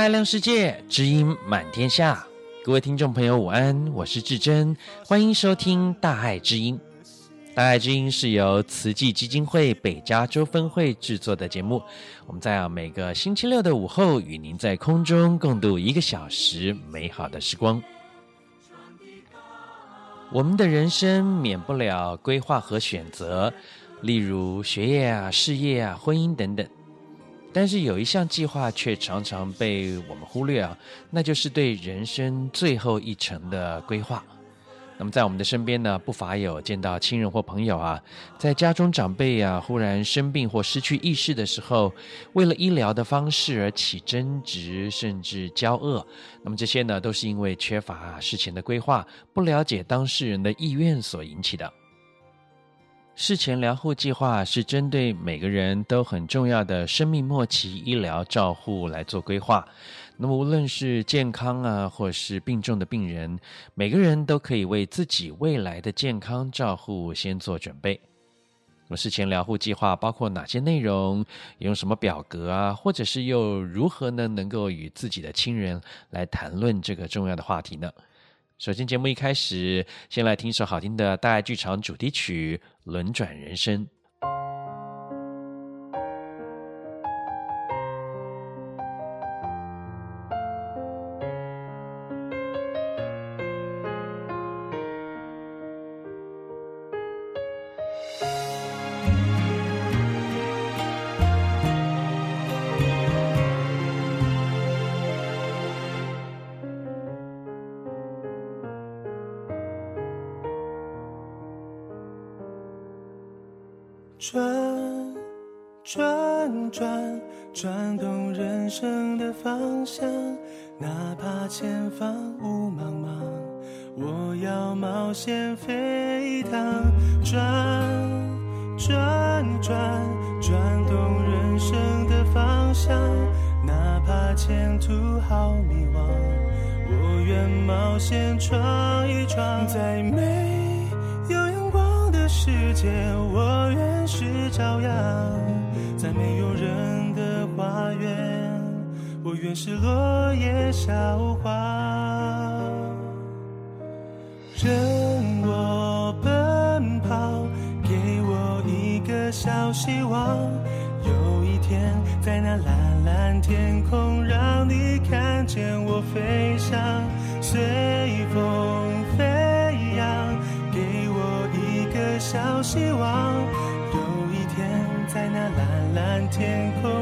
爱亮世界，知音满天下。各位听众朋友，午安，我是至真，欢迎收听大爱之音。大爱之音是由慈济基金会北加州分会制作的节目。我们在每个星期六的午后，与您在空中共度一个小时美好的时光。我们的人生免不了规划和选择，例如学业啊、事业啊、婚姻等等。但是有一项计划却常常被我们忽略啊，那就是对人生最后一程的规划。那么在我们的身边呢，不乏有见到亲人或朋友啊，在家中长辈啊忽然生病或失去意识的时候，为了医疗的方式而起争执，甚至交恶。那么这些呢，都是因为缺乏事前的规划，不了解当事人的意愿所引起的。事前疗护计划是针对每个人都很重要的生命末期医疗照护来做规划。那么，无论是健康啊，或是病重的病人，每个人都可以为自己未来的健康照护先做准备。那么，事前疗护计划包括哪些内容？用什么表格啊？或者是又如何呢？能够与自己的亲人来谈论这个重要的话题呢？首先，节目一开始，先来听一首好听的大爱剧场主题曲《轮转人生》。天空，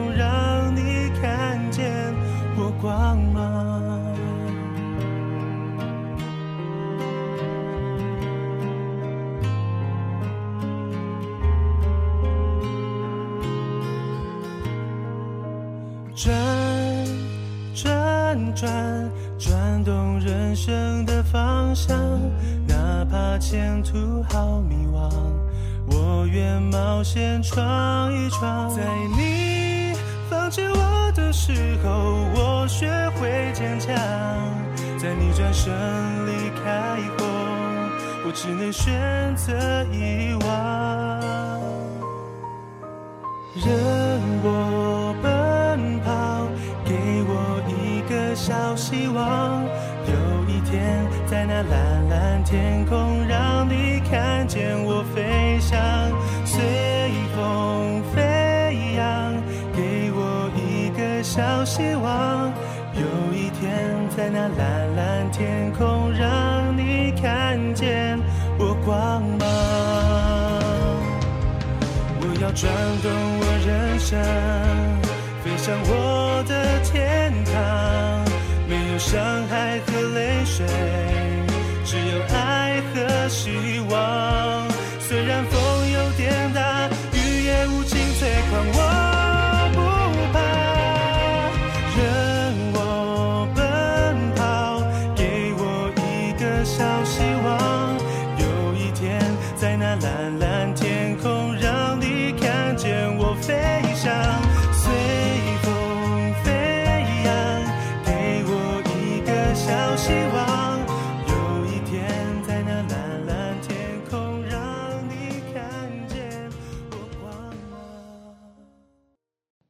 飞向我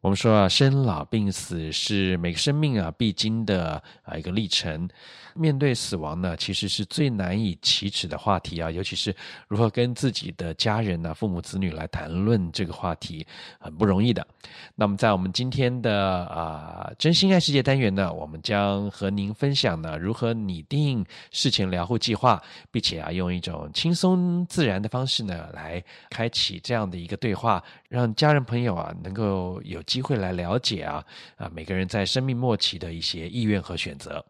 我们说啊，生老病死是每个生命啊必经的啊一个历程。面对死亡呢，其实是最难以启齿的话题啊，尤其是如何跟自己的家人呢、父母子女来谈论这个话题，很不容易的。那么，在我们今天的啊真心爱世界单元呢，我们将和您分享呢如何拟定事前疗护计划，并且啊用一种轻松自然的方式呢来开启这样的一个对话，让家人朋友啊能够有机会来了解啊啊每个人在生命末期的一些意愿和选择。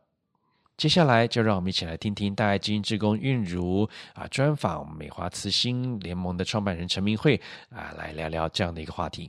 接下来就让我们一起来听听大爱基金志工韵如啊专访美华慈心联盟的创办人陈明慧啊，来聊聊这样的一个话题。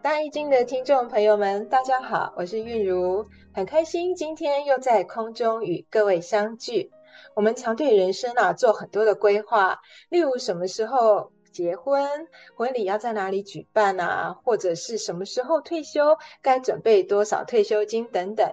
大爱基金的听众朋友们，大家好，我是韵如，很开心今天又在空中与各位相聚。我们常对人生啊做很多的规划，例如什么时候结婚，婚礼要在哪里举办啊？或者是什么时候退休，该准备多少退休金等等，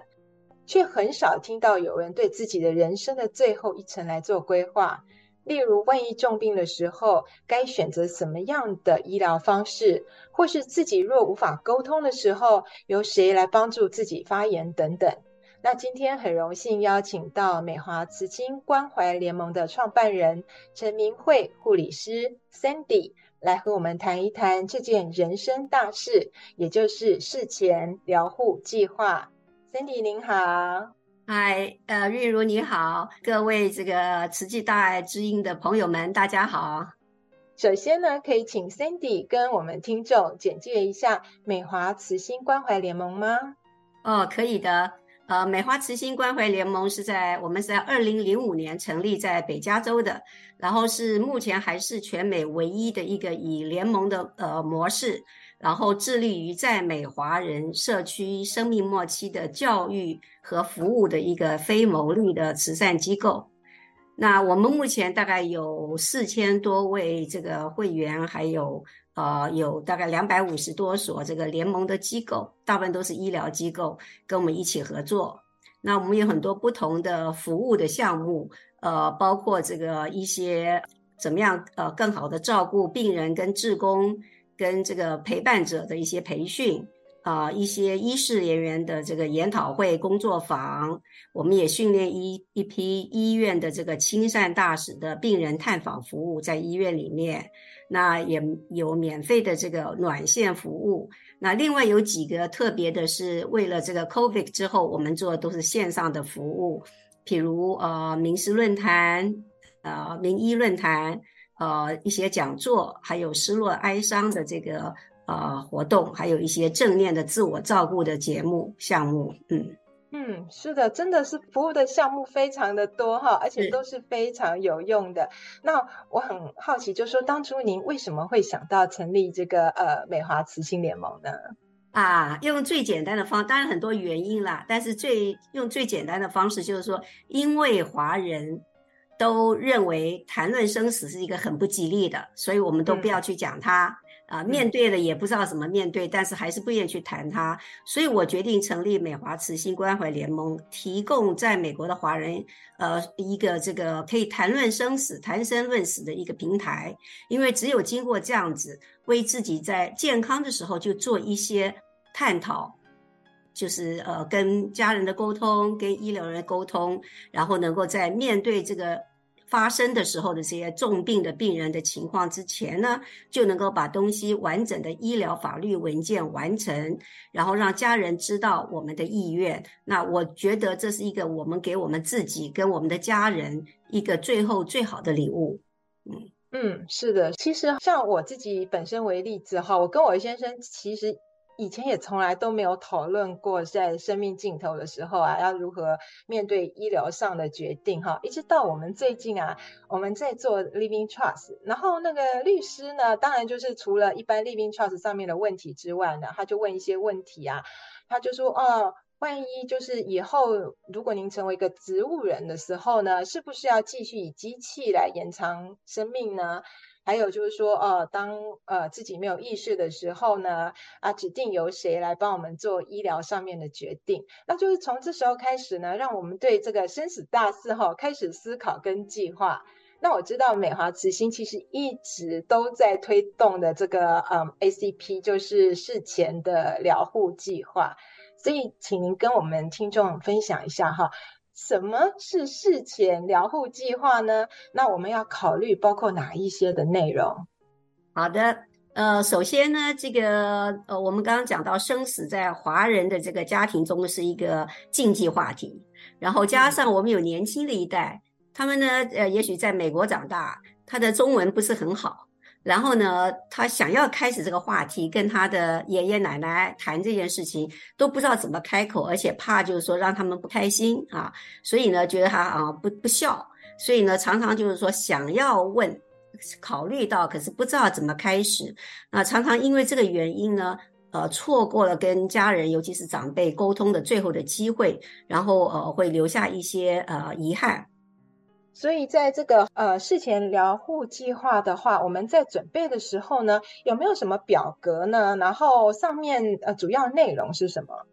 却很少听到有人对自己的人生的最后一程来做规划。例如，万一重病的时候，该选择什么样的医疗方式，或是自己若无法沟通的时候，由谁来帮助自己发言等等。那今天很荣幸邀请到美华慈心关怀联盟的创办人陈明慧护理师 Sandy 来和我们谈一谈这件人生大事，也就是事前疗护计划。Sandy 您好，嗨，呃，韵如你好，各位这个慈济大爱知音的朋友们，大家好。首先呢，可以请 Sandy 跟我们听众简介一下美华慈心关怀联盟吗？哦，可以的。呃，美华慈心关怀联盟是在我们是在二零零五年成立在北加州的，然后是目前还是全美唯一的一个以联盟的呃模式，然后致力于在美华人社区生命末期的教育和服务的一个非牟利的慈善机构。那我们目前大概有四千多位这个会员，还有。呃，有大概两百五十多所这个联盟的机构，大部分都是医疗机构，跟我们一起合作。那我们有很多不同的服务的项目，呃，包括这个一些怎么样呃更好的照顾病人跟志工跟这个陪伴者的一些培训。啊、一些医事人员的这个研讨会工作坊，我们也训练一一批医院的这个亲善大使的病人探访服务，在医院里面，那也有免费的这个暖线服务。那另外有几个特别的是，为了这个 COVID 之后，我们做的都是线上的服务，譬如呃，名师论坛，呃，名医论坛，呃，一些讲座，还有失落哀伤的这个。呃，活动还有一些正念的自我照顾的节目项目，嗯嗯，是的，真的是服务的项目非常的多哈，而且都是非常有用的。那我很好奇，就是说当初您为什么会想到成立这个呃美华慈心联盟呢？啊，用最简单的方，当然很多原因啦，但是最用最简单的方式就是说，因为华人都认为谈论生死是一个很不吉利的，所以我们都不要去讲它。嗯啊，面对了也不知道怎么面对，但是还是不愿意去谈它，所以我决定成立美华慈心关怀联盟，提供在美国的华人，呃，一个这个可以谈论生死、谈生论死的一个平台。因为只有经过这样子，为自己在健康的时候就做一些探讨，就是呃，跟家人的沟通，跟医疗人的沟通，然后能够在面对这个。发生的时候的这些重病的病人的情况之前呢，就能够把东西完整的医疗法律文件完成，然后让家人知道我们的意愿。那我觉得这是一个我们给我们自己跟我们的家人一个最后最好的礼物。嗯嗯，是的，其实像我自己本身为例子哈，我跟我先生其实。以前也从来都没有讨论过，在生命尽头的时候啊，要如何面对医疗上的决定哈。一直到我们最近啊，我们在做 Living Trust，然后那个律师呢，当然就是除了一般 Living Trust 上面的问题之外呢，他就问一些问题啊，他就说，哦，万一就是以后如果您成为一个植物人的时候呢，是不是要继续以机器来延长生命呢？还有就是说，呃，当呃自己没有意识的时候呢，啊，指定由谁来帮我们做医疗上面的决定，那就是从这时候开始呢，让我们对这个生死大事哈开始思考跟计划。那我知道美华慈心其实一直都在推动的这个嗯 ACP，就是事前的疗护计划，所以请您跟我们听众分享一下哈，什么是事前疗护计划呢？那我们要考虑包括哪一些的内容？好的，呃，首先呢，这个呃，我们刚刚讲到生死在华人的这个家庭中是一个禁忌话题，然后加上我们有年轻的一代。他们呢，呃，也许在美国长大，他的中文不是很好，然后呢，他想要开始这个话题，跟他的爷爷奶奶谈这件事情，都不知道怎么开口，而且怕就是说让他们不开心啊，所以呢，觉得他啊不不孝，所以呢，常常就是说想要问，考虑到，可是不知道怎么开始，那常常因为这个原因呢，呃，错过了跟家人，尤其是长辈沟通的最后的机会，然后呃，会留下一些呃遗憾。所以，在这个呃事前疗护计划的话，我们在准备的时候呢，有没有什么表格呢？然后上面呃主要内容是什么？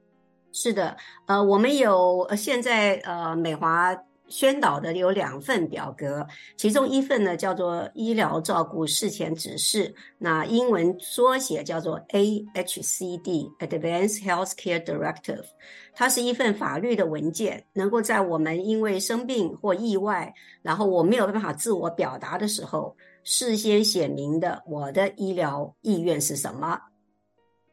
是的，呃，我们有现在呃美华。宣导的有两份表格，其中一份呢叫做医疗照顾事前指示，那英文缩写叫做 AHCD（Advanced Healthcare Directive）。它是一份法律的文件，能够在我们因为生病或意外，然后我没有办法自我表达的时候，事先写明的我的医疗意愿是什么。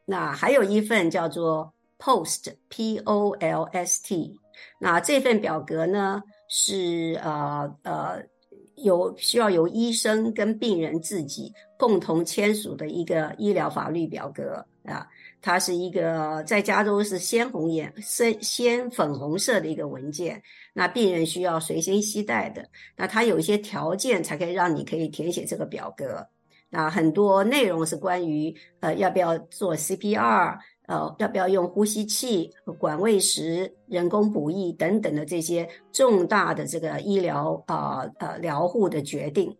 那还有一份叫做 POST（P-O-L-S-T），那这份表格呢，是呃呃有需要由医生跟病人自己共同签署的一个医疗法律表格啊，它是一个在加州是鲜红颜深鲜粉红色的一个文件，那病人需要随身携带的，那它有一些条件才可以让你可以填写这个表格，那很多内容是关于呃要不要做 CPR。呃，要不要用呼吸器、管喂食、人工补液等等的这些重大的这个医疗啊呃疗护的决定？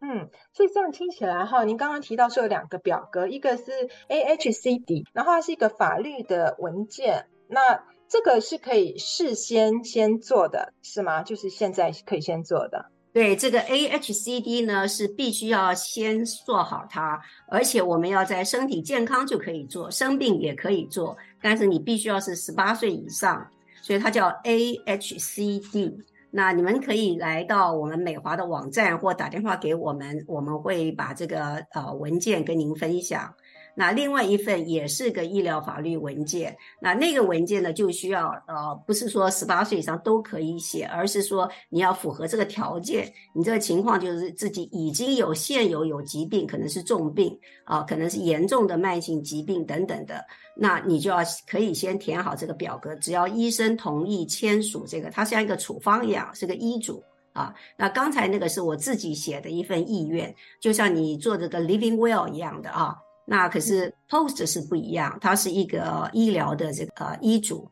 嗯，所以这样听起来哈，您刚刚提到说有两个表格，一个是 AHCD，然后它是一个法律的文件，那这个是可以事先先做的，是吗？就是现在可以先做的。对，这个 AHCD 呢，是必须要先做好它，而且我们要在身体健康就可以做，生病也可以做，但是你必须要是十八岁以上，所以它叫 AHCD。那你们可以来到我们美华的网站或打电话给我们，我们会把这个呃文件跟您分享。那另外一份也是个医疗法律文件，那那个文件呢，就需要呃，不是说十八岁以上都可以写，而是说你要符合这个条件，你这个情况就是自己已经有现有有疾病，可能是重病啊，可能是严重的慢性疾病等等的，那你就要可以先填好这个表格，只要医生同意签署这个，它像一个处方一样，是个医嘱啊。那刚才那个是我自己写的一份意愿，就像你做这个 living will 一样的啊。那可是 post 是不一样，它是一个医疗的这个呃医嘱。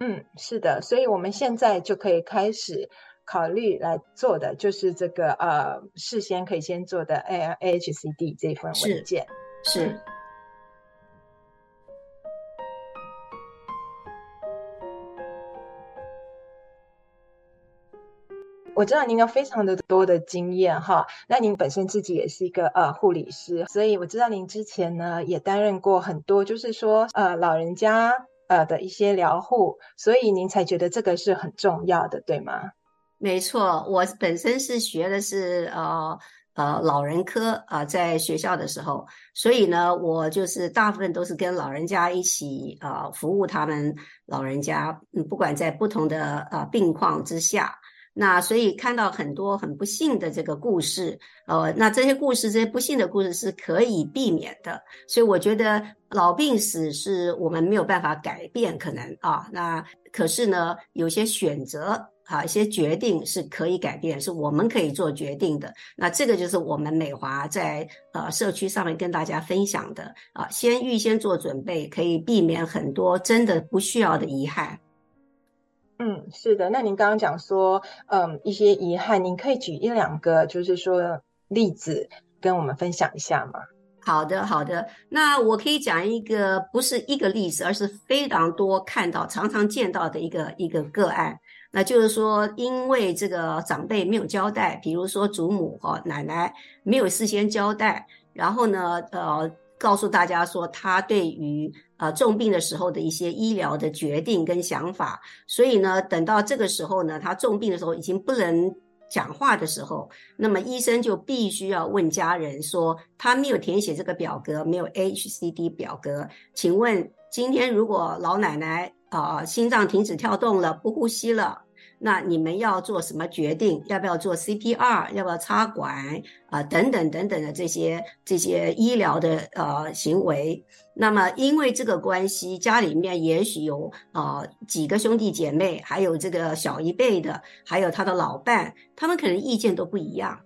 嗯，是的，所以我们现在就可以开始考虑来做的，就是这个呃事先可以先做的 AHCD 这份文件。是。是我知道您有非常的多的经验哈，那您本身自己也是一个呃护理师，所以我知道您之前呢也担任过很多，就是说呃老人家呃的一些疗护，所以您才觉得这个是很重要的，对吗？没错，我本身是学的是呃呃老人科啊，在学校的时候，所以呢我就是大部分都是跟老人家一起呃服务他们老人家，嗯，不管在不同的呃病况之下。那所以看到很多很不幸的这个故事，呃，那这些故事，这些不幸的故事是可以避免的。所以我觉得老病死是我们没有办法改变，可能啊，那可是呢，有些选择啊，一些决定是可以改变，是我们可以做决定的。那这个就是我们美华在呃社区上面跟大家分享的啊，先预先做准备，可以避免很多真的不需要的遗憾。嗯是的，那您刚刚讲说，嗯，一些遗憾，您可以举一两个，就是说例子跟我们分享一下吗？好的，好的。那我可以讲一个不是一个例子，而是非常多看到、常常见到的一个一个个案。那就是说，因为这个长辈没有交代，比如说祖母和奶奶没有事先交代，然后呢，呃，告诉大家说他对于呃重病的时候的一些医疗的决定跟想法，所以呢，等到这个时候呢，他重病的时候已经不能。讲话的时候，那么医生就必须要问家人说，他没有填写这个表格，没有 HCD 表格，请问今天如果老奶奶啊、心脏停止跳动了，不呼吸了。那你们要做什么决定？要不要做 CPR？要不要插管？啊、等等等等的这些这些医疗的呃行为。那么因为这个关系，家里面也许有呃几个兄弟姐妹，还有这个小一辈的，还有他的老伴，他们可能意见都不一样。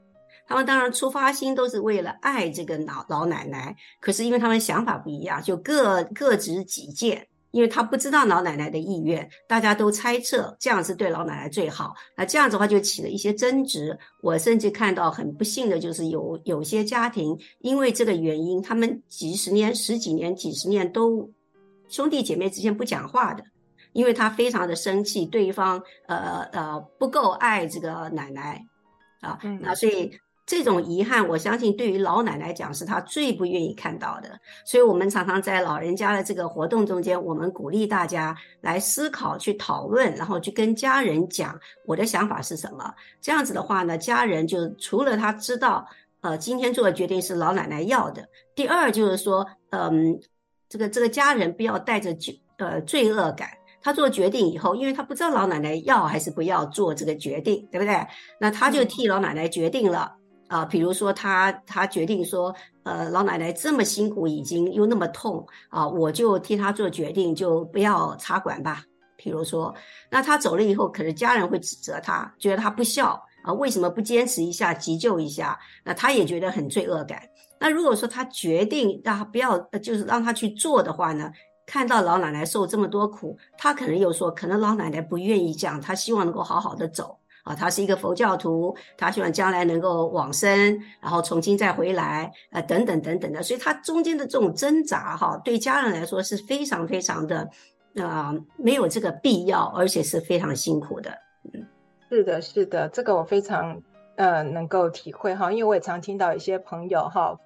他们当然出发心都是为了爱这个老老奶奶，可是因为他们想法不一样，就各各执己见。因为他不知道老奶奶的意愿，大家都猜测这样是对老奶奶最好。那这样子的话就起了一些争执。我甚至看到很不幸的就是有有些家庭因为这个原因，他们几十年、十几年、几十年都兄弟姐妹之间不讲话的，因为他非常的生气，对方呃呃不够爱这个奶奶啊，那所以。这种遗憾，我相信对于老奶奶讲是她最不愿意看到的。所以，我们常常在老人家的这个活动中间，我们鼓励大家来思考、去讨论，然后去跟家人讲我的想法是什么。这样子的话呢，家人就除了他知道，呃，今天做的决定是老奶奶要的。第二就是说，嗯，这个这个家人不要带着罪呃罪恶感。他做决定以后，因为他不知道老奶奶要还是不要做这个决定，对不对？那他就替老奶奶决定了。啊，比如说他他决定说，呃，老奶奶这么辛苦，已经又那么痛啊，我就替他做决定，就不要插管吧。比如说，那他走了以后，可是家人会指责他，觉得他不孝啊，为什么不坚持一下，急救一下？那他也觉得很罪恶感。那如果说他决定让他不要，就是让他去做的话呢，看到老奶奶受这么多苦，他可能又说，可能老奶奶不愿意这样，他希望能够好好的走。啊，他是一个佛教徒，他希望将来能够往生，然后重新再回来，呃，等等等等的，所以他中间的这种挣扎，哈，对家人来说是非常非常的，啊、没有这个必要，而且是非常辛苦的。嗯，是的，是的，这个我非常呃能够体会哈，因为我也常听到一些朋友哈。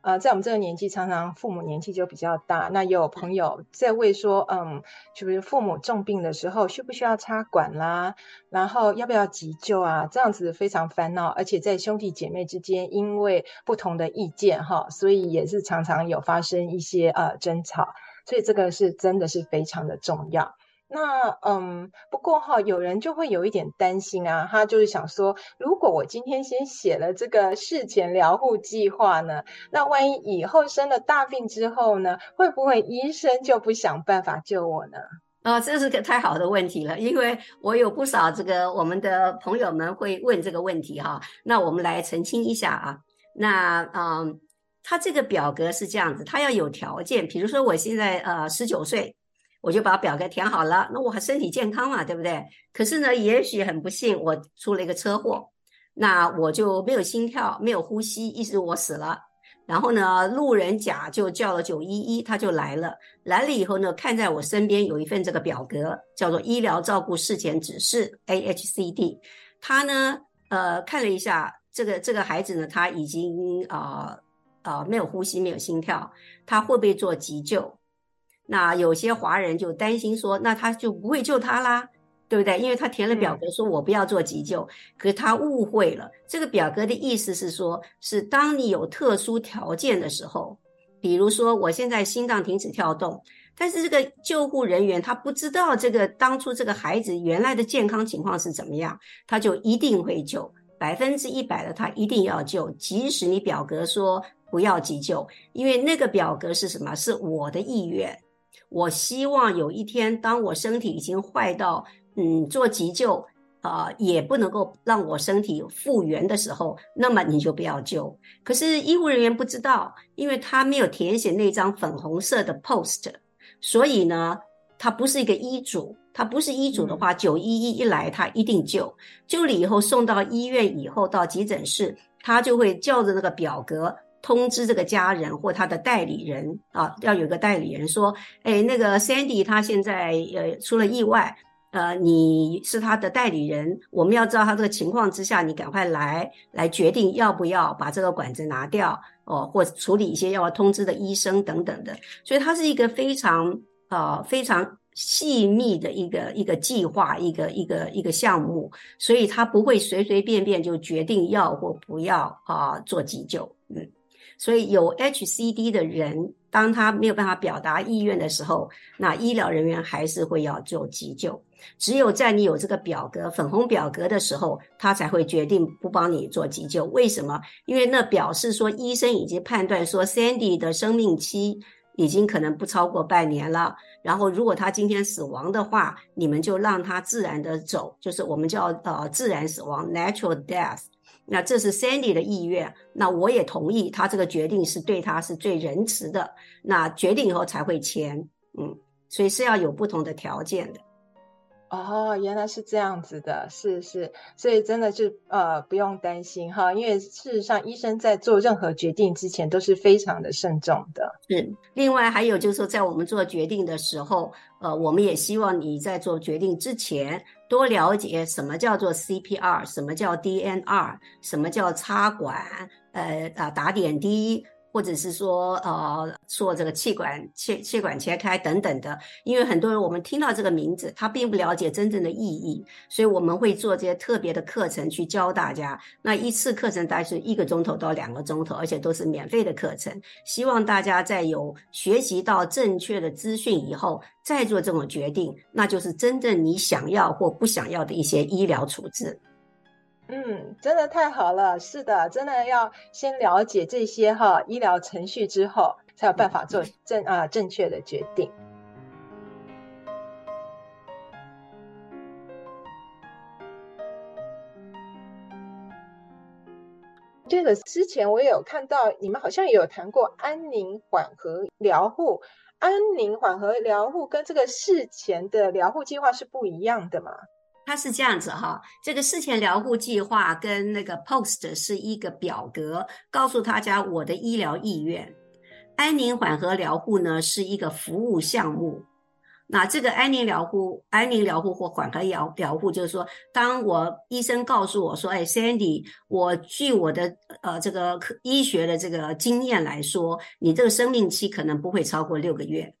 呃，在我们这个年纪，常常父母年纪就比较大，那有朋友在问说，嗯，就是父母重病的时候，需不需要插管啦？然后要不要急救啊？这样子非常烦恼，而且在兄弟姐妹之间，因为不同的意见哈，所以也是常常有发生一些呃争吵，所以这个是真的是非常的重要。那嗯，不过哈，有人就会有一点担心啊，他就是想说，如果我今天先写了这个事前疗护计划呢，那万一以后生了大病之后呢，会不会医生就不想办法救我呢？啊、这是个太好的问题了，因为我有不少这个我们的朋友们会问这个问题哈。那我们来澄清一下啊，那嗯，他这个表格是这样子，他要有条件，比如说我现在呃十九岁。我就把表格填好了，那我还身体健康嘛，对不对？可是呢，也许很不幸，我出了一个车祸，那我就没有心跳，没有呼吸，意思我死了。然后呢，路人甲就叫了九一一，他就来了。来了以后呢，看在我身边有一份这个表格，叫做医疗照顾事前指示 （AHCD）。他呢，呃，看了一下这个这个孩子呢，他已经啊啊、呃、没有呼吸，没有心跳，他会不会做急救？那有些华人就担心说，那他就不会救他啦，对不对？因为他填了表格说我不要做急救，嗯、可是他误会了。这个表格的意思是说，是当你有特殊条件的时候，比如说我现在心脏停止跳动，但是这个救护人员他不知道这个当初这个孩子原来的健康情况是怎么样，他就一定会救，百分之一百的他一定要救，即使你表格说不要急救，因为那个表格是什么？是我的意愿。我希望有一天，当我身体已经坏到，嗯，做急救，啊、呃，也不能够让我身体复原的时候，那么你就不要救。可是医护人员不知道，因为他没有填写那张粉红色的 post，所以呢，他不是一个医嘱。他不是医嘱的话，九一一一来，他一定救。救了以后送到医院以后，到急诊室，他就会叫着那个表格通知这个家人或他的代理人啊，要有个代理人说，哎，那个 Sandy 他现在呃出了意外。呃，你是他的代理人，我们要知道他这个情况之下，你赶快来来决定要不要把这个管子拿掉哦，或处理一些要通知的医生等等的。所以它是一个非常呃非常细密的一个一个计划，一个一个一个项目，所以他不会随随便便就决定要或不要啊、做急救，嗯，所以有 HCD 的人，当他没有办法表达意愿的时候，那医疗人员还是会要做急救。只有在你有这个表格，粉红表格的时候，他才会决定不帮你做急救。为什么？因为那表示说医生已经判断说 Sandy 的生命期已经可能不超过半年了。然后如果他今天死亡的话，你们就让他自然的走，就是我们叫呃自然死亡 （natural death）。那这是 Sandy 的意愿，那我也同意他这个决定是对他是最仁慈的。那决定以后才会签，嗯，所以是要有不同的条件的。哦，原来是这样子的，是是，所以真的是呃不用担心哈，因为事实上医生在做任何决定之前都是非常的慎重的。是，另外还有就是说，在我们做决定的时候，呃，我们也希望你在做决定之前多了解什么叫做 CPR，什么叫 DNR，什么叫插管，呃啊打点滴。或者是说，呃，做这个气管切气管切开等等的，因为很多人我们听到这个名字，他并不了解真正的意义，所以我们会做这些特别的课程去教大家。那一次课程大概是一个钟头到两个钟头，而且都是免费的课程。希望大家在有学习到正确的资讯以后，再做这种决定，那就是真正你想要或不想要的一些医疗处置。嗯，真的太好了。是的，真的要先了解这些哈医疗程序之后，才有办法做正啊正确的决定。这个之前我有看到，你们好像有谈过安宁缓和疗护。安宁缓和疗护跟这个事前的疗护计划是不一样的嘛？它是这样子哈，这个事前疗护计划跟那个 POST 是一个表格，告诉大家我的医疗意愿。安宁缓和疗护呢是一个服务项目。那这个安宁疗护、安宁疗护或缓和疗疗护，就是说，当我医生告诉我说：“哎，Sandy，我据我的呃这个科医学的这个经验来说，你这个生命期可能不会超过六个月。”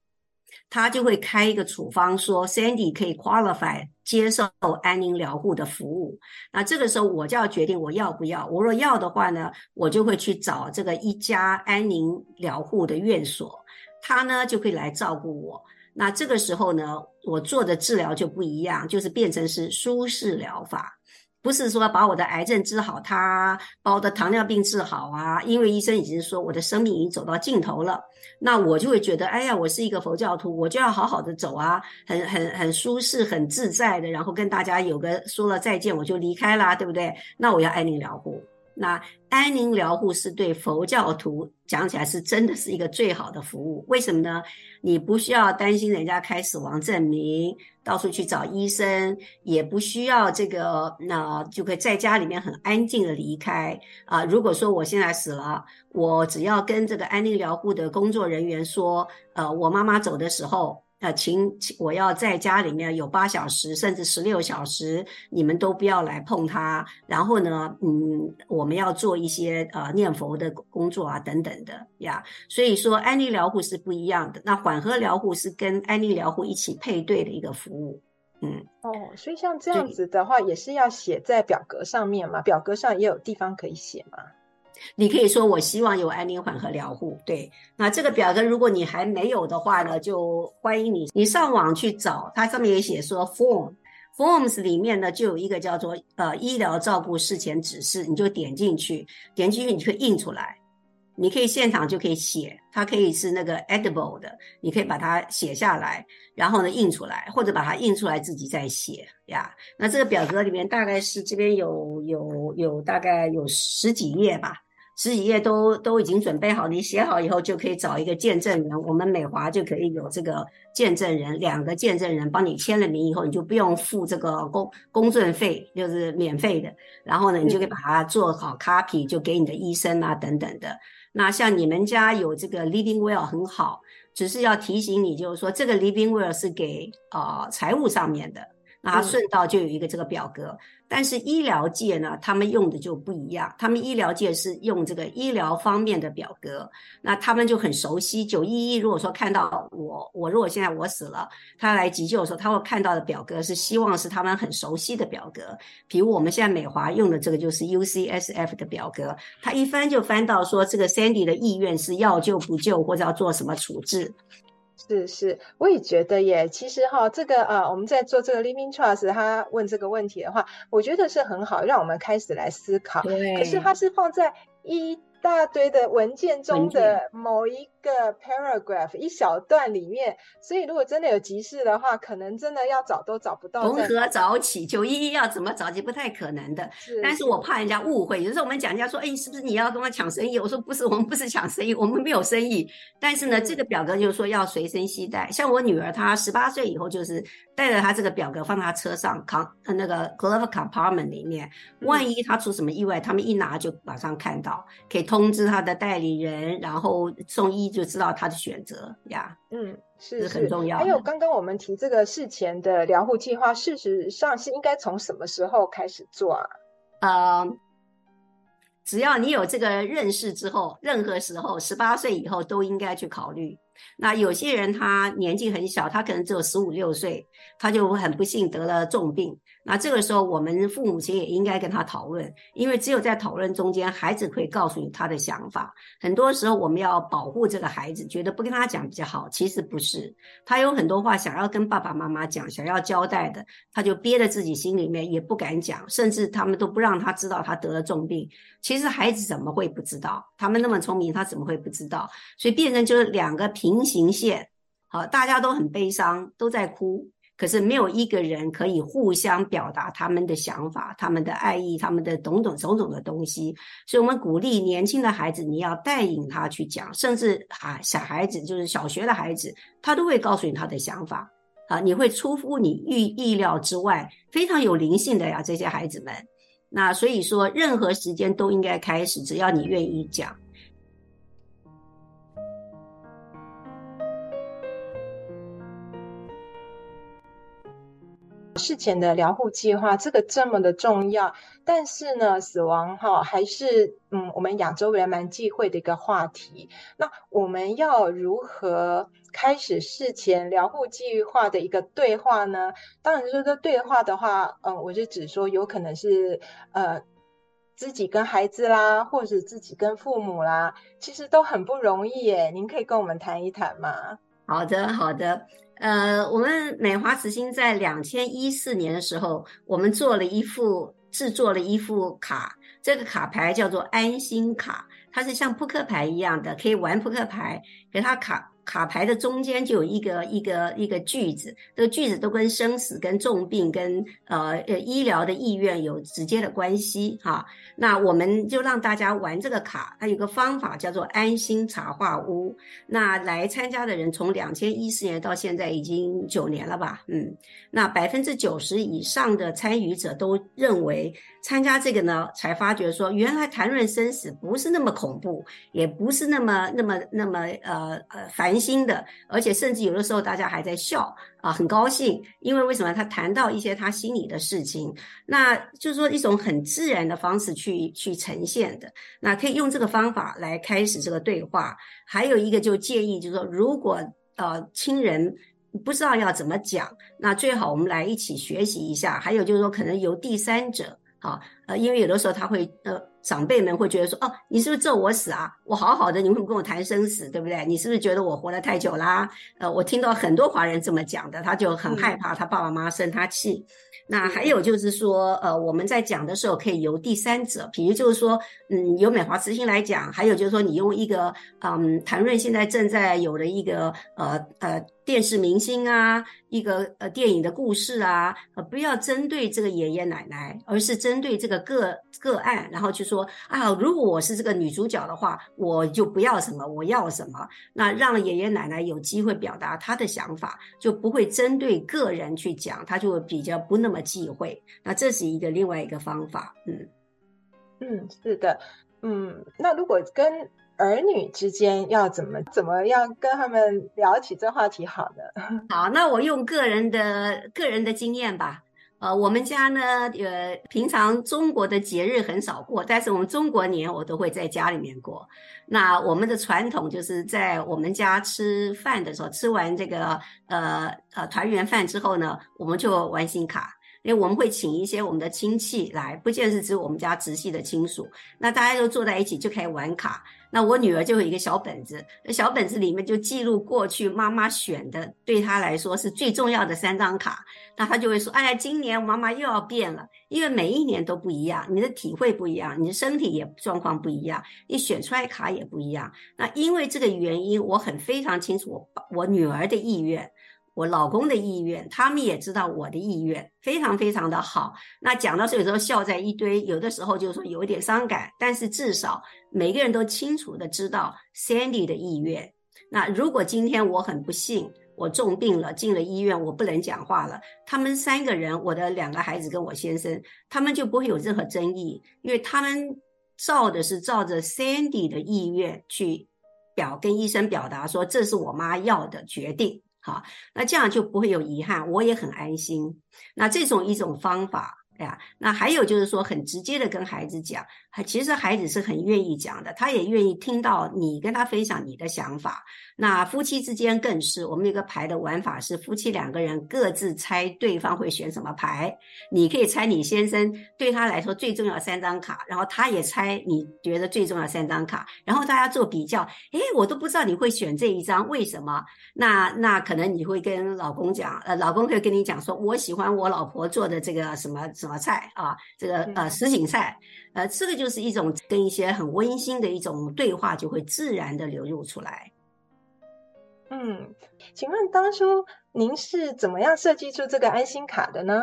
他就会开一个处方，说 Sandy 可以 qualify 接受安宁疗护的服务。那这个时候我就要决定我要不要。我若要的话呢，我就会去找这个一家安宁疗护的院所，他呢就会来照顾我。那这个时候呢，我做的治疗就不一样，就是变成是舒适疗法。不是说把我的癌症治好，他把我的糖尿病治好啊，因为医生已经说我的生命已经走到尽头了，那我就会觉得，哎呀，我是一个佛教徒，我就要好好的走啊，很很很舒适、很自在的，然后跟大家有个说了再见，我就离开啦，对不对？那我要安宁疗护。那安宁疗护是对佛教徒讲起来是真的是一个最好的服务，为什么呢？你不需要担心人家开死亡证明，到处去找医生，也不需要这个，那就可以在家里面很安静的离开啊。如果说我现在死了，我只要跟这个安宁疗护的工作人员说，呃，我妈妈走的时候。呃，请我要在家里面有八小时，甚至十六小时，你们都不要来碰它。然后呢，嗯，我们要做一些呃念佛的工作啊，等等的呀。所以说，安宁疗护是不一样的。那缓和疗护是跟安宁疗护一起配对的一个服务。嗯，哦，所以像这样子的话，也是要写在表格上面嘛？表格上也有地方可以写吗？你可以说我希望有安宁缓和疗护，对。那这个表格如果你还没有的话呢，就欢迎你，你上网去找，它上面也写说 form，forms 里面呢就有一个叫做呃医疗照顾事前指示，你就点进去，点进去你就可以印出来，你可以现场就可以写，它可以是那个 edible 的，你可以把它写下来，然后呢印出来，或者把它印出来自己再写呀。那这个表格里面大概是这边有有有大概有十几页吧。十几页都都已经准备好，你写好以后就可以找一个见证人，我们美华就可以有这个见证人，两个见证人帮你签了名以后，你就不用付这个公公证费，就是免费的。然后呢，你就可以把它做好 copy，就给你的医生啊等等的。那像你们家有这个 living will 很好，只是要提醒你，就是说这个 living will 是给啊、呃、财务上面的。那顺道就有一个这个表格，嗯、但是医疗界呢，他们用的就不一样。他们医疗界是用这个医疗方面的表格，那他们就很熟悉。九一一如果说看到我，我如果现在我死了，他来急救的时候，他会看到的表格是希望是他们很熟悉的表格。比如我们现在美华用的这个就是 UCSF 的表格，他一翻就翻到说这个 Sandy 的意愿是要救不救，或者要做什么处置。是是，我也觉得耶。其实哈，这个啊，我们在做这个 Living Trust，他问这个问题的话，我觉得是很好，让我们开始来思考。对。可是它是放在一大堆的文件中的某一个 paragraph 一小段里面，所以如果真的有急事的话，可能真的要找都找不到。从何找起？九一一要怎么找起？不太可能的。是，但是我怕人家误会。有时候我们讲人家说，哎，是不是你要跟我抢生意？我说不是，我们不是抢生意，我们没有生意。但是呢，这个表格就是说要随身携带。像我女儿，她十八岁以后就是带着她这个表格放她车上，扛那个 glove compartment 里面，万一她出什么意外，他们一拿就马上看到，可以通知她的代理人，然后送医就知道。他的选择呀，嗯，是，是很重要。还有刚刚我们提这个事前的疗护计划，事实上是应该从什么时候开始做啊？呃，只要你有这个认识之后，任何时候，十八岁以后都应该去考虑。那有些人他年纪很小，他可能只有十五六岁，他就很不幸得了重病。那这个时候，我们父母亲也应该跟他讨论，因为只有在讨论中间，孩子可以告诉你他的想法。很多时候，我们要保护这个孩子，觉得不跟他讲比较好，其实不是。他有很多话想要跟爸爸妈妈讲，想要交代的，他就憋在自己心里面，也不敢讲，甚至他们都不让他知道他得了重病。其实孩子怎么会不知道？他们那么聪明，他怎么会不知道？所以变成就是两个平行线，好，大家都很悲伤，都在哭。可是没有一个人可以互相表达他们的想法、他们的爱意、他们的种种种种的东西。所以，我们鼓励年轻的孩子，你要带领他去讲，甚至啊，小孩子就是小学的孩子，他都会告诉你他的想法啊，你会出乎你预意料之外，非常有灵性的呀，这些孩子们。那所以说，任何时间都应该开始，只要你愿意讲。事前的疗护计划，这个这么的重要，但是呢，死亡哈还是嗯，我们亚洲人蛮忌讳的一个话题。那我们要如何开始事前疗护计划的一个对话呢？当然，说这对话的话，嗯，我就只说有可能是呃自己跟孩子啦，或者自己跟父母啦，其实都很不容易耶。您可以跟我们谈一谈吗？好的，好的。呃，我们美华慈心在两千一四年的时候，我们做了一副制作了一副卡，这个卡牌叫做安心卡，它是像扑克牌一样的，可以玩扑克牌，给它卡。卡牌的中间就有一个一个一个句子，这个句子都跟生死、跟重病、跟呃呃医疗的意愿有直接的关系哈。那我们就让大家玩这个卡，它有个方法叫做安心茶话屋。那来参加的人从两千一四年到现在已经九年了吧？嗯，那百分之九十以上的参与者都认为。参加这个呢，才发觉说，原来谈论生死不是那么恐怖，也不是那么那么那么呃呃烦心的，而且甚至有的时候大家还在笑啊，很高兴，因为为什么他谈到一些他心里的事情，那就是说一种很自然的方式去去呈现的，那可以用这个方法来开始这个对话。还有一个就建议就是说，如果呃亲人不知道要怎么讲，那最好我们来一起学习一下。还有就是说，可能由第三者。好，呃，因为有的时候他会，呃，长辈们会觉得说，哦，你是不是咒我死啊？我好好的，你为什么跟我谈生死，对不对？你是不是觉得我活得太久啦？呃，我听到很多华人这么讲的，他就很害怕他爸爸妈妈生他气。嗯那还有就是说，呃，我们在讲的时候可以由第三者，比如就是说，嗯，由美华慈心来讲，还有就是说，你用一个，嗯，谈论现在正在有的一个，呃呃，电视明星啊，一个呃电影的故事啊，呃，不要针对这个爷爷奶奶，而是针对这个个个案，然后就说啊，如果我是这个女主角的话，我就不要什么，我要什么。那让爷爷奶奶有机会表达他的想法，就不会针对个人去讲，他就比较不那么忌讳。那这是一个另外一个方法。嗯嗯，是的，嗯，那如果跟儿女之间要怎么怎么样跟他们聊起这话题好呢？好，那我用个人的个人的经验吧。呃，我们家呢，呃，平常中国的节日很少过，但是我们中国年我都会在家里面过。那我们的传统就是在我们家吃饭的时候，吃完这个呃呃团圆饭之后呢，我们就玩新卡。因为我们会请一些我们的亲戚来，不见是指我们家直系的亲属，那大家都坐在一起就可以玩卡。那我女儿就有一个小本子，那小本子里面就记录过去妈妈选的，对她来说是最重要的三张卡。那她就会说：“哎呀，今年妈妈又要变了，因为每一年都不一样，你的体会不一样，你的身体也状况不一样，你选出来卡也不一样。那因为这个原因，我很非常清楚我我女儿的意愿。”我老公的意愿，他们也知道我的意愿，非常非常的好。那讲到这个时候笑在一堆，有的时候就是说有一点伤感，但是至少每个人都清楚的知道 Sandy 的意愿。那如果今天我很不幸，我重病了，进了医院，我不能讲话了，他们三个人，我的两个孩子跟我先生，他们就不会有任何争议，因为他们照的是照着 Sandy 的意愿去表跟医生表达说，这是我妈要的决定。好，那这样就不会有遗憾，我也很安心。那这种一种方法。哎呀，那还有就是说，很直接的跟孩子讲，其实孩子是很愿意讲的，他也愿意听到你跟他分享你的想法。那夫妻之间更是，我们有个牌的玩法是，夫妻两个人各自猜对方会选什么牌，你可以猜你先生对他来说最重要三张卡，然后他也猜你觉得最重要三张卡，然后大家做比较。诶，我都不知道你会选这一张，为什么？那那可能你会跟老公讲，呃，老公会跟你讲说，我喜欢我老婆做的这个什么什么。什么菜啊？这个呃，什锦菜，呃，这个就是一种跟一些很温馨的一种对话，就会自然的流露出来。嗯，请问当初您是怎么样设计出这个安心卡的呢？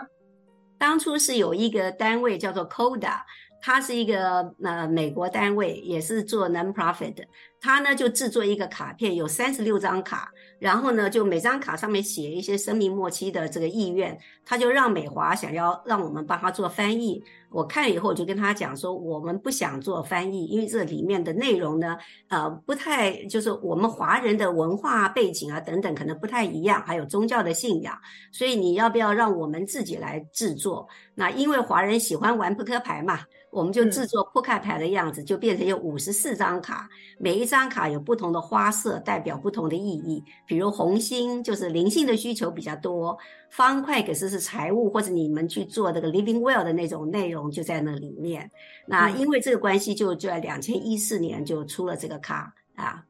当初是有一个单位叫做 CODA，它是一个呃美国单位，也是做 non-profit 的。它呢就制作一个卡片，有三十六张卡，然后呢就每张卡上面写一些生命末期的这个意愿，他就让美华想要让我们帮他做翻译。我看了以后，我就跟他讲说，我们不想做翻译，因为这里面的内容呢，呃，不太就是我们华人的文化背景啊等等可能不太一样，还有宗教的信仰，所以你要不要让我们自己来制作？那因为华人喜欢玩扑克牌嘛。我们就制作扑克牌的样子，就变成有五十四张卡，每一张卡有不同的花色，代表不同的意义。比如红心就是灵性的需求比较多，方块可是是财务或者你们去做这个 living well 的那种内容就在那里面。那因为这个关系，就在两千一四年就出了这个卡啊。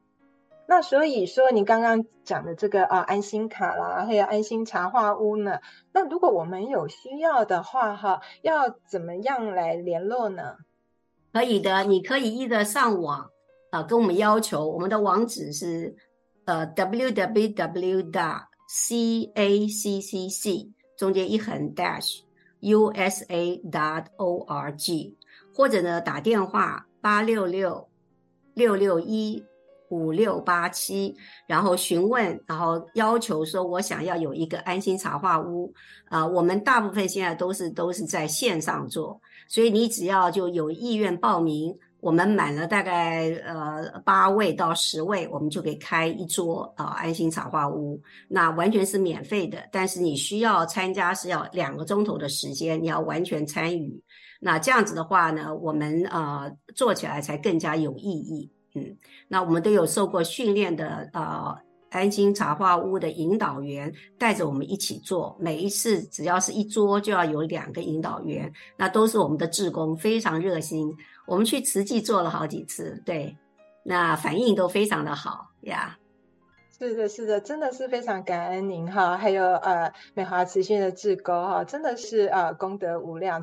那所以说，你刚刚讲的这个啊，安心卡啦，还有安心茶话屋呢？那如果我们有需要的话，哈，要怎么样来联络呢？可以的，你可以一个上网，啊，跟我们要求，我们的网址是呃 www dot caccc 中间一横 dash usa dot org，或者呢打电话八六六六六一。五六八七，然后询问，然后要求说，我想要有一个安心茶话屋。啊、我们大部分现在都是都是在线上做，所以你只要就有意愿报名，我们满了大概呃八位到十位，我们就可以开一桌啊、安心茶话屋。那完全是免费的，但是你需要参加是要两个钟头的时间，你要完全参与。那这样子的话呢，我们呃做起来才更加有意义。嗯，那我们都有受过训练的呃安心茶话屋的引导员带着我们一起做，每一次只要是一桌就要有两个引导员，那都是我们的志工，非常热心。我们去慈济做了好几次，对，那反应都非常的好呀。是的，是的，真的是非常感恩您哈，还有呃美华慈心的志工哈，真的是呃功德无量。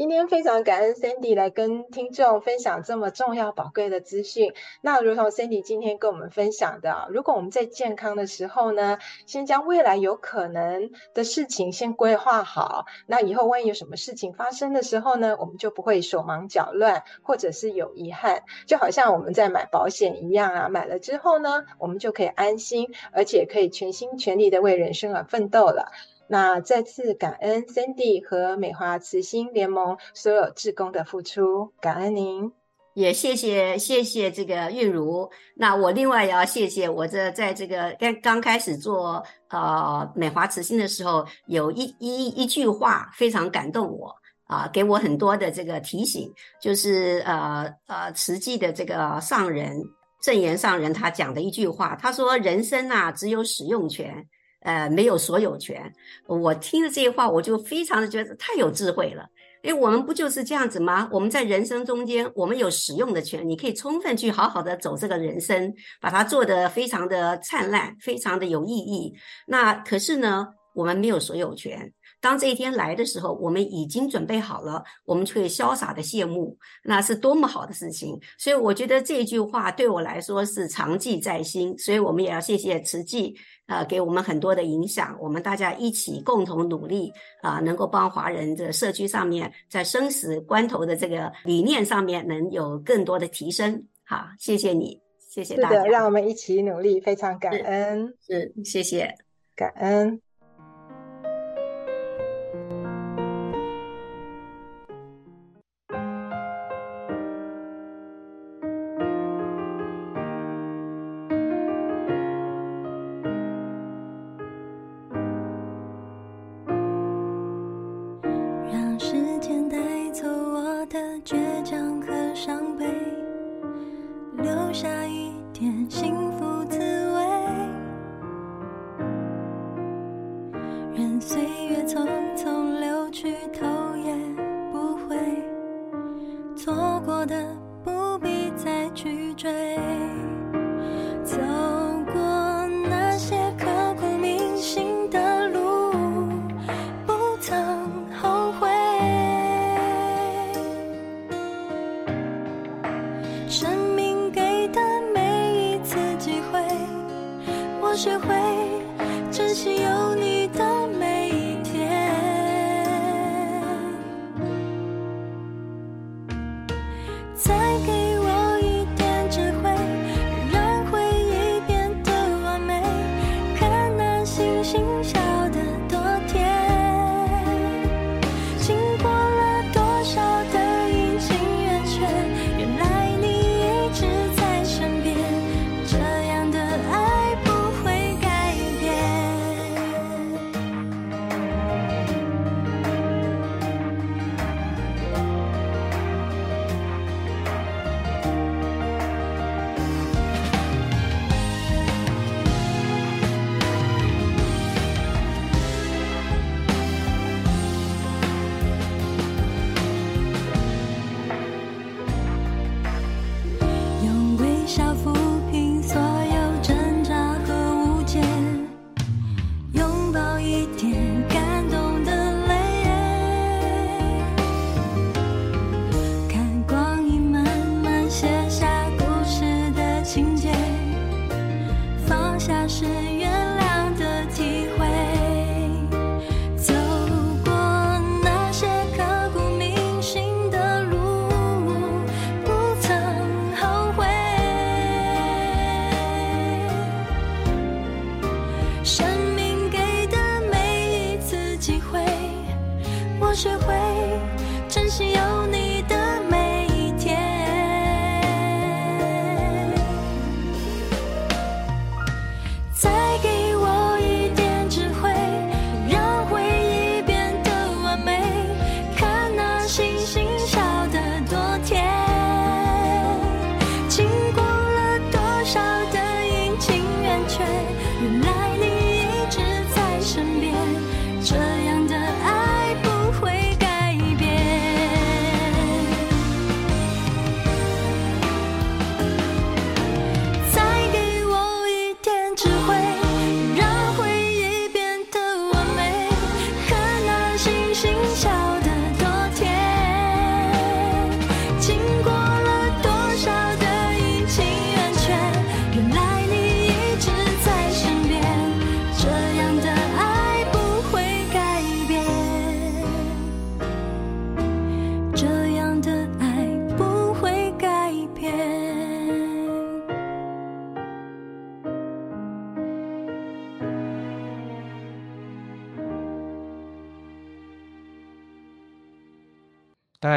今天非常感恩 Sandy 来跟听众分享这么重要宝贵的资讯。那如同 Sandy 今天跟我们分享的，如果我们在健康的时候呢，先将未来有可能的事情先规划好，那以后万一有什么事情发生的时候呢，我们就不会手忙脚乱，或者是有遗憾。就好像我们在买保险一样啊，买了之后呢，我们就可以安心，而且可以全心全力的为人生而奋斗了。那再次感恩 Sandy 和美华慈心联盟所有志工的付出，感恩您，也谢谢谢谢这个韵如。那我另外也要谢谢我这在这个刚刚开始做呃美华慈心的时候，有一一一句话非常感动我啊、给我很多的这个提醒，就是呃呃慈济的这个上人正言上人他讲的一句话，他说人生啊只有使用权。呃，没有所有权。我听了这些话，我就非常的觉得太有智慧了。因为我们不就是这样子吗？我们在人生中间，我们有使用的权，你可以充分去好好的走这个人生，把它做得非常的灿烂，非常的有意义。那可是呢，我们没有所有权。当这一天来的时候，我们已经准备好了，我们却潇洒的谢幕，那是多么好的事情！所以我觉得这句话对我来说是长记在心，所以我们也要谢谢慈济，呃，给我们很多的影响，我们大家一起共同努力，啊、呃，能够帮华人的社区上面，在生死关头的这个理念上面，能有更多的提升。好，谢谢你，谢谢大家，让我们一起努力，非常感恩，是，是谢谢，感恩。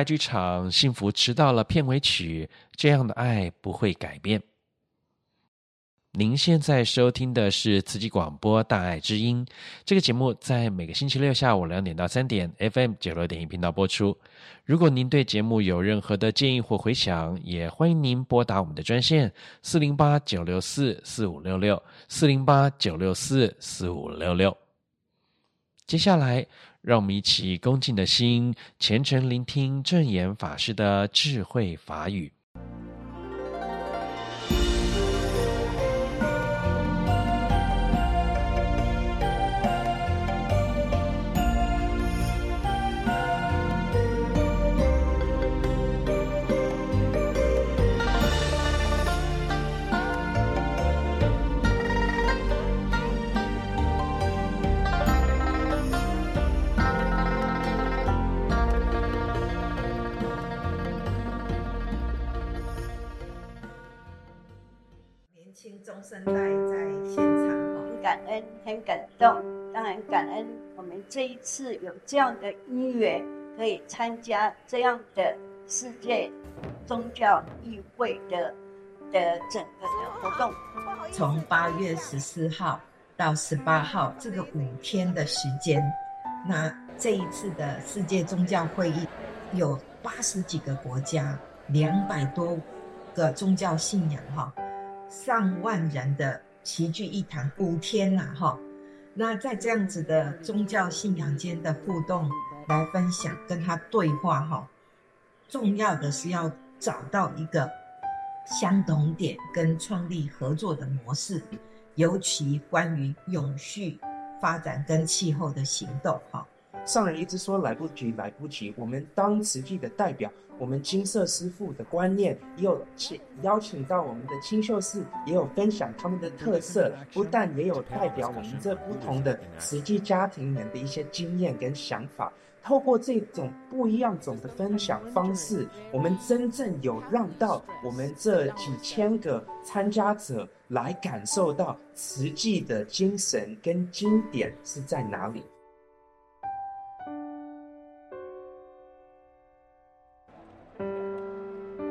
剧场《幸福迟到了》片尾曲，这样的爱不会改变。您现在收听的是慈济广播《大爱之音》这个节目，在每个星期六下午两点到三点，FM 九六点一频道播出。如果您对节目有任何的建议或回响，也欢迎您拨打我们的专线四零八九六四四五六六四零八九六四四五六六。接下来。让我们一起恭敬的心，虔诚聆听正言法师的智慧法语。很感动。当然感恩我们这一次有这样的因缘，可以参加这样的世界宗教议会的的整个的活动。从八月十四号到十八号这个五天的时间，那这一次的世界宗教会议有八十几个国家，两百多个宗教信仰，哈。上万人的齐聚一堂，五天呐，哈，那在这样子的宗教信仰间的互动来分享，跟他对话，哈，重要的是要找到一个相同点跟创立合作的模式，尤其关于永续发展跟气候的行动，哈。上人一直说来不及，来不及。我们当慈济的代表，我们金色师傅的观念也有请邀请到我们的清秀寺，也有分享他们的特色，不但也有代表我们这不同的实际家庭们的一些经验跟想法。透过这种不一样种的分享方式，我们真正有让到我们这几千个参加者来感受到实际的精神跟经典是在哪里。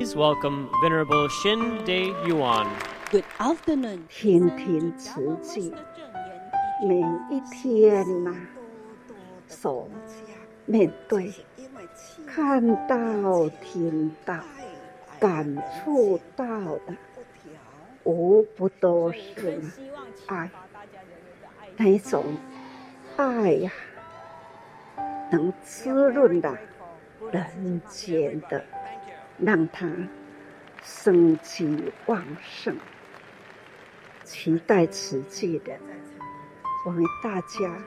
Please welcome Venerable Shin De Yuan. Good afternoon，天天慈济，每一天呐、啊，所面对、看到、听到、感触到的，无不都是爱，那种爱呀、啊，能滋润的人间的。让它生机旺盛，期待慈济的，我们大家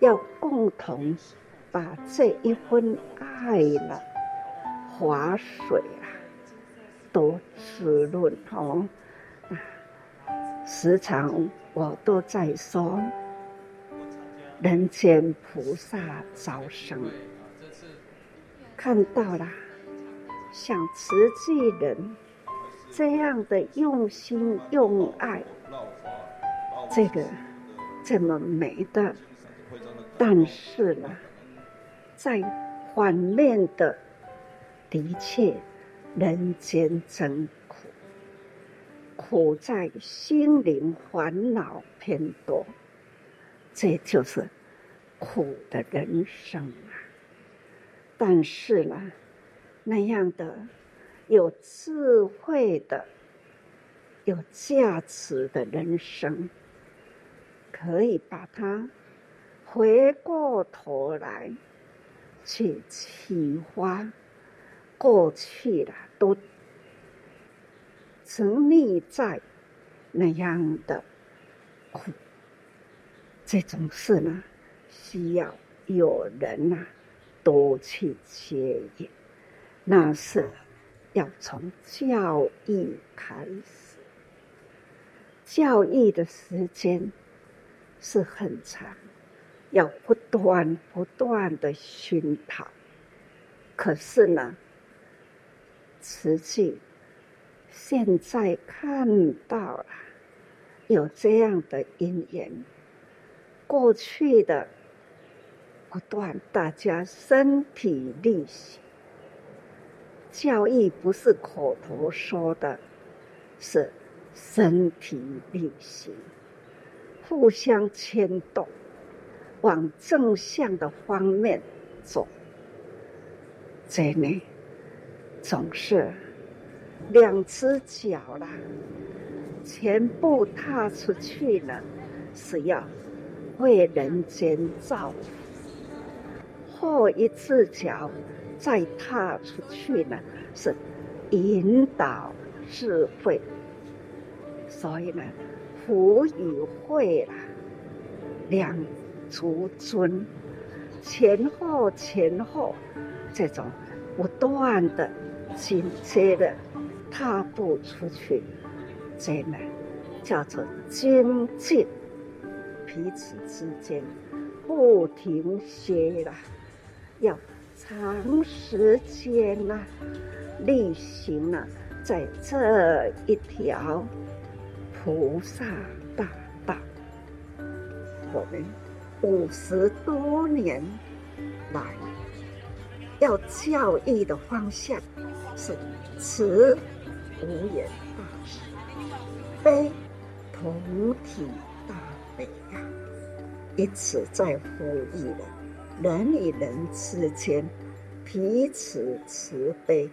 要共同把这一份爱了划水啊，都滋润哦。时常我都在说，人间菩萨早生，看到了。像慈济人这样的用心用爱，这个这么美的，但是呢，在反面的，的确人间真苦，苦在心灵烦恼偏多，这就是苦的人生啊。但是呢，那样的有智慧的、有价值的人生，可以把它回过头来去启发过去的，都沉溺在那样的苦。这种事呢，需要有人呐、多去接引。那是要从教育开始，教育的时间是很长，要不断不断的熏陶。可是呢，实际现在看到了有这样的因缘，过去的不断大家身体力行。教育不是口头说的，是身体力行，互相牵动，往正向的方面走。这里总是两只脚啦，全部踏出去了，是要为人间造福；后一只脚再踏出去呢，是引导智慧。所以呢，福与慧啦，两足尊，前后前后这种。不断的紧接的踏步出去，这呢叫做精进，彼此之间不停歇啦，要长时间呐，力行了在这一条菩萨大道，我们五十多年来。要教育的方向是慈无言大慈，悲同体大悲呀！因此在呼吁了人与人之间彼此慈悲，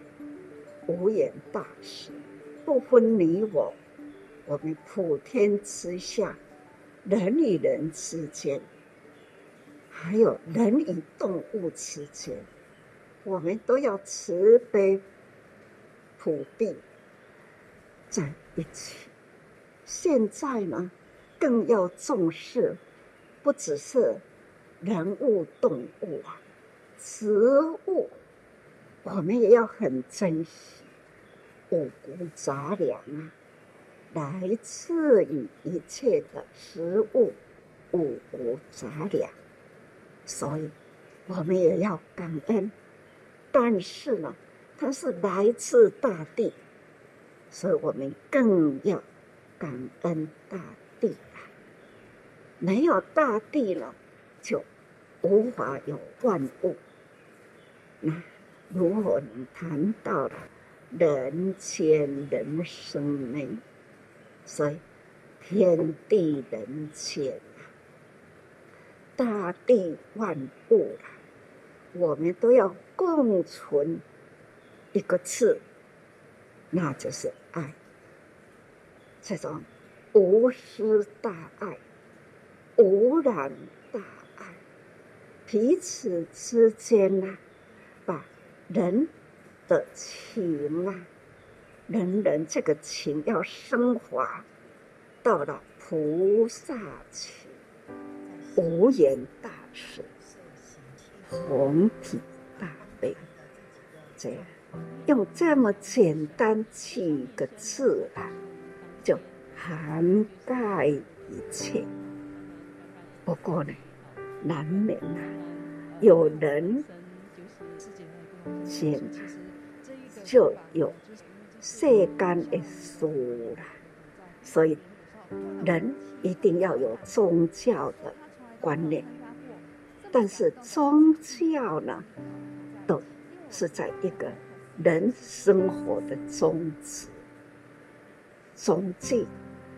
无缘大慈，不分你我，我们普天之下人与人之间，还有人与动物之间。我们都要慈悲普地在一起。现在呢，更要重视，不只是人物、动物啊，植物，我们也要很珍惜。五谷杂粮啊，来自于一切的食物，五谷杂粮，所以我们也要感恩。但是呢，它是来自大地，所以我们更要感恩大地啊！没有大地了，就无法有万物。那如果你谈到了人间人生呢？所以天地人间，大地万物，我们都要。共存一个字，那就是爱。这种无私大爱、无染，彼此之间呢，把人的情啊，人人这个情要升华到了菩萨情，无言大慈，同体大悲。这样用这么简单几个字啊，就涵盖一切。不过呢，难免啊，有人间就有世间的事啦，所以人一定要有宗教的观念。但是宗教呢，都。是在一个人生活的宗旨，宗教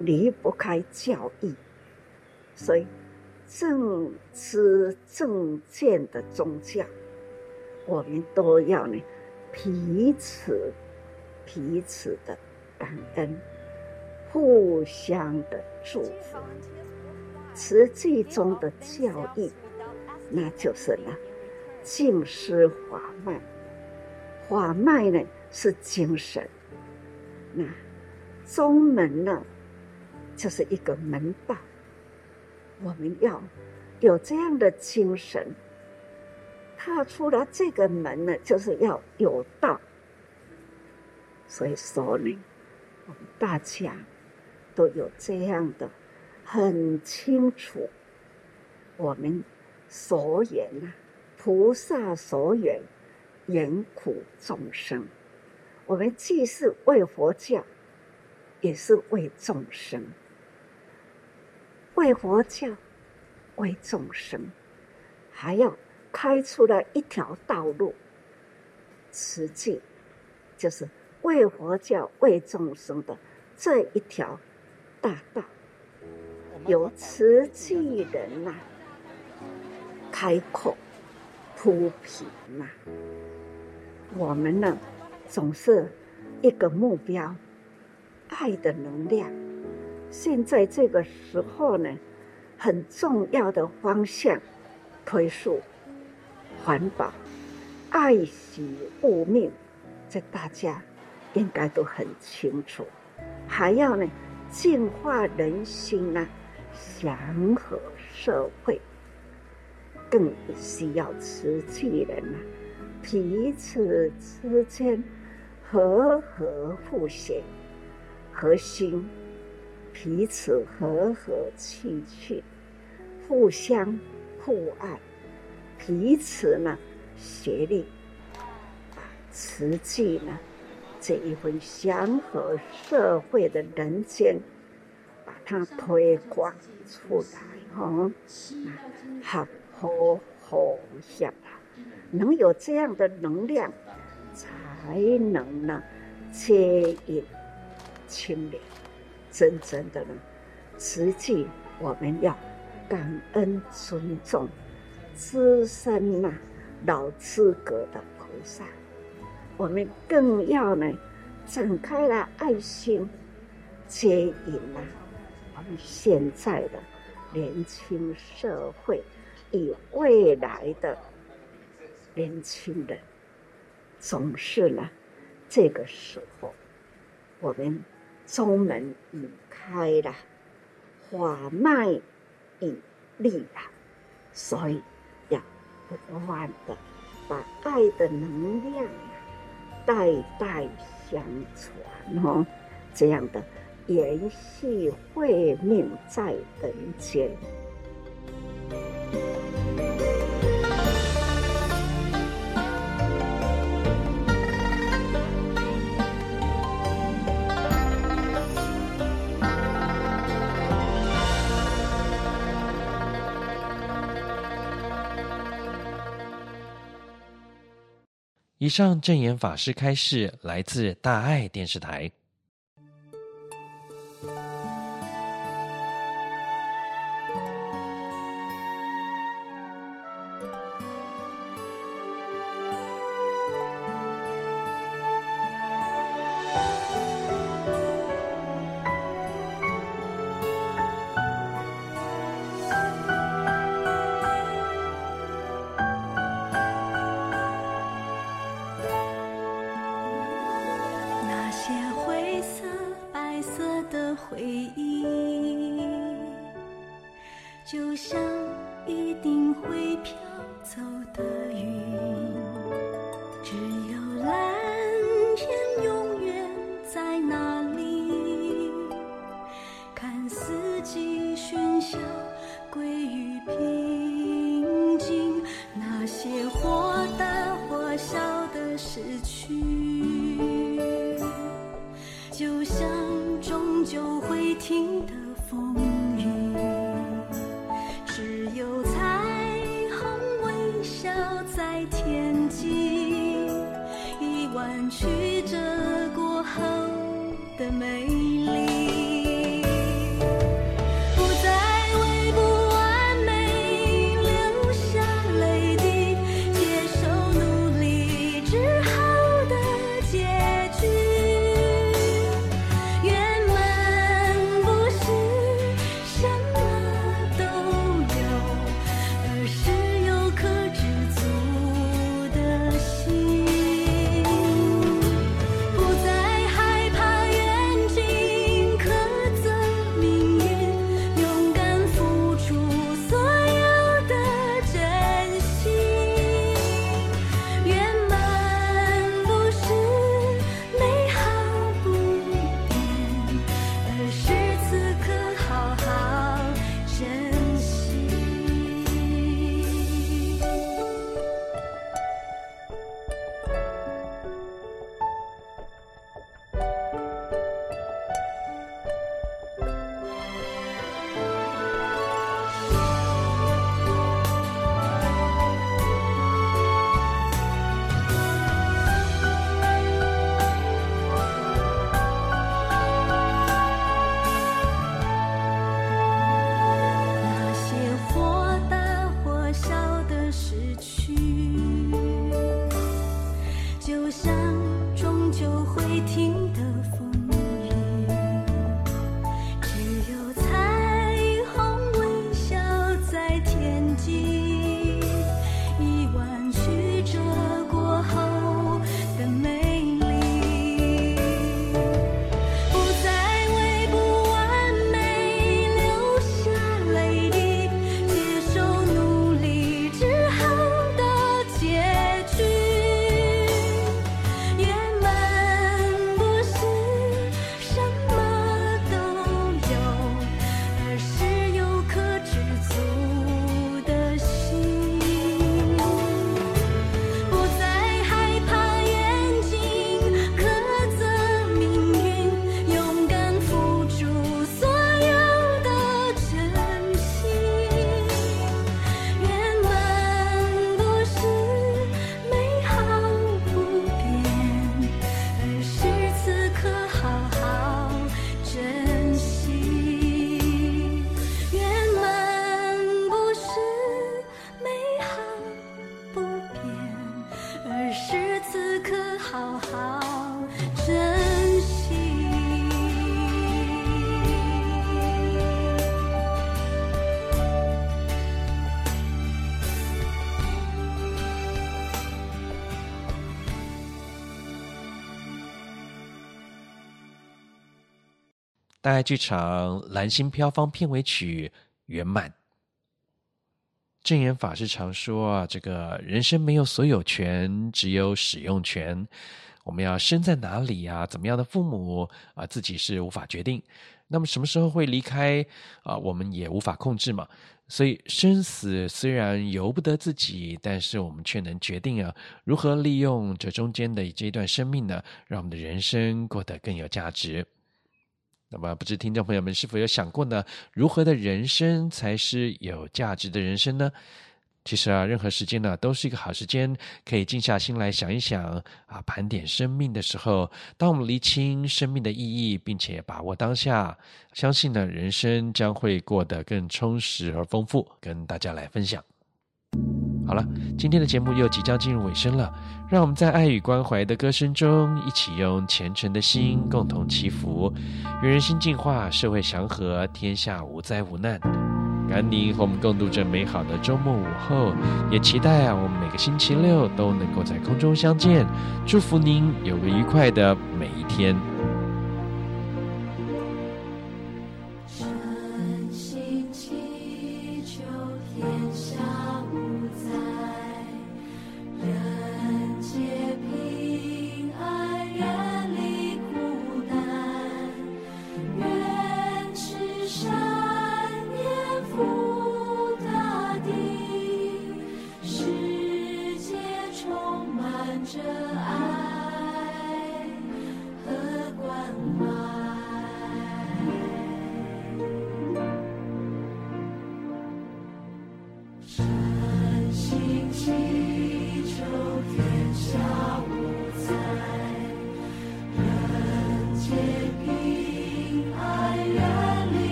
离不开教义，所以正知正见的宗教，我们都要呢彼此彼此的感恩，互相的祝福。实际中的教义，那就是呢静思法脉。法脉呢是精神，那宗门呢就是一个门道。我们要有这样的精神，踏出了这个门呢，就是要有道。所以说呢，我们大家都有这样的很清楚，我们所缘啊，菩萨所缘。缘苦众生，我们既是为佛教，也是为众生。为佛教，为众生，还要开出了一条道路。实际就是为佛教、为众生的这一条大道，由慈济人呐、啊、开阔铺平呐。我们呢，总是一个目标，爱的能量。现在这个时候呢，很重要的方向，推述环保、爱惜物命，这大家应该都很清楚。还要呢，净化人心啊，祥和社会，更需要慈济人啊，彼此之间和和互协，和心。彼此和和气气，互相互爱，彼此呢协力，把慈济呢这一份祥和社会的人间，把它推广出来，哈，好好好下来，能有这样的能量，才能呢接引清廉。真正的呢，实际我们要感恩尊重资深呐、老资格的菩萨，我们更要呢展开了爱心接引呐，我们现在的年轻社会与未来的年轻人，总是呢这个时候我们。宗门已开了，法脉已立了，所以要不断的把爱的能量啊代代相传哦，这样的延续慧命在人间。以上证言法师开示，来自大爱电视台。大爱剧场《蓝星飘芳》片尾曲圆满。证言法师常说啊，这个人生没有所有权，只有使用权。我们要生在哪里啊？怎么样的父母啊？自己是无法决定。那么什么时候会离开啊？我们也无法控制嘛。所以生死虽然由不得自己，但是我们却能决定啊，如何利用这中间的这一段生命呢，让我们的人生过得更有价值。那么，不知听众朋友们是否有想过呢？如何的人生才是有价值的人生呢？其实啊，任何时间呢，都是一个好时间，可以静下心来想一想啊，盘点生命的时候，当我们厘清生命的意义，并且把握当下，相信呢，人生将会过得更充实而丰富。跟大家来分享。好了，今天的节目又即将进入尾声了，让我们在爱与关怀的歌声中，一起用虔诚的心共同祈福，愿人心净化，社会祥和，天下无灾无难。感恩您和我们共度这美好的周末午后，也期待啊，我们每个星期六都能够在空中相见。祝福您有个愉快的每一天。